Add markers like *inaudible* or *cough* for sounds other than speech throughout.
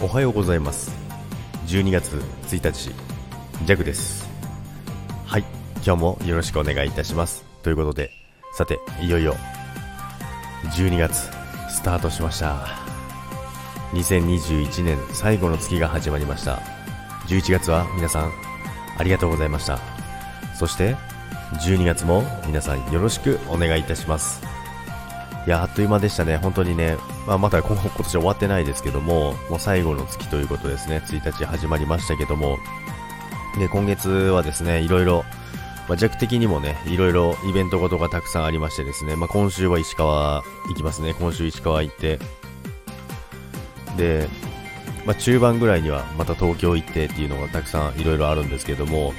おはようございます。12月1日ジャグです。はい今日もよろしくお願いいたします。ということでさていよいよ12月スタートしました。2021年最後の月が始まりました。11月は皆さんありがとうございました。そして12月も皆さんよろしくお願いいたします。いやあっという間でしたね、本当にね、まあ、まだ今 *laughs* 今年終わってないですけども、もう最後の月ということですね、1日始まりましたけども、で今月はですね、いろいろ、まあ、弱的にもね、いろいろイベントごとがたくさんありましてですね、まあ、今週は石川行きますね、今週石川行って、で、まあ、中盤ぐらいにはまた東京行ってっていうのがたくさんいろいろあるんですけども、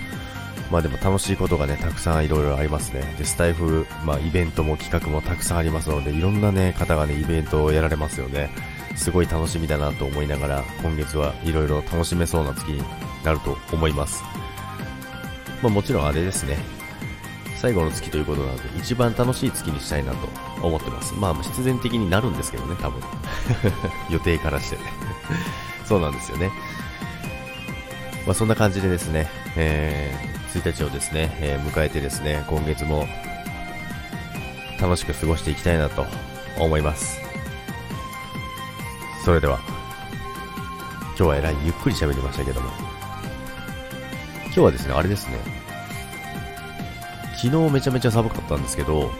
まあでも楽しいことがね、たくさんいろいろありますね。で、スタイフ、まあイベントも企画もたくさんありますので、いろんなね、方がね、イベントをやられますよね。すごい楽しみだなと思いながら、今月はいろいろ楽しめそうな月になると思います。まあもちろんあれですね。最後の月ということなので、一番楽しい月にしたいなと思ってます。まあ必然的になるんですけどね、多分。*laughs* 予定からしてね。*laughs* そうなんですよね。まあそんな感じでですね、えー、1日をですね、えー、迎えてですね、今月も楽しく過ごしていきたいなと思います。それでは、今日はえらいゆっくり喋りましたけども、今日はですね、あれですね、昨日めちゃめちゃ寒かったんですけど、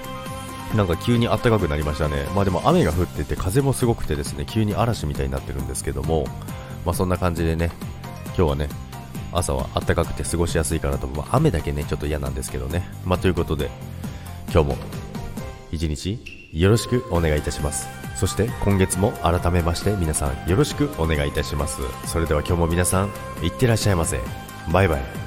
なんか急に暖かくなりましたね。まあでも雨が降ってて風もすごくてですね、急に嵐みたいになってるんですけども、まあそんな感じでね、今日はね、朝は暖かくて過ごしやすいかなと、まあ、雨だけね、ちょっと嫌なんですけどね。まあ、ということで、今日も一日よろしくお願いいたします。そして今月も改めまして皆さんよろしくお願いいたします。それでは今日も皆さん、いってらっしゃいませ。バイバイ。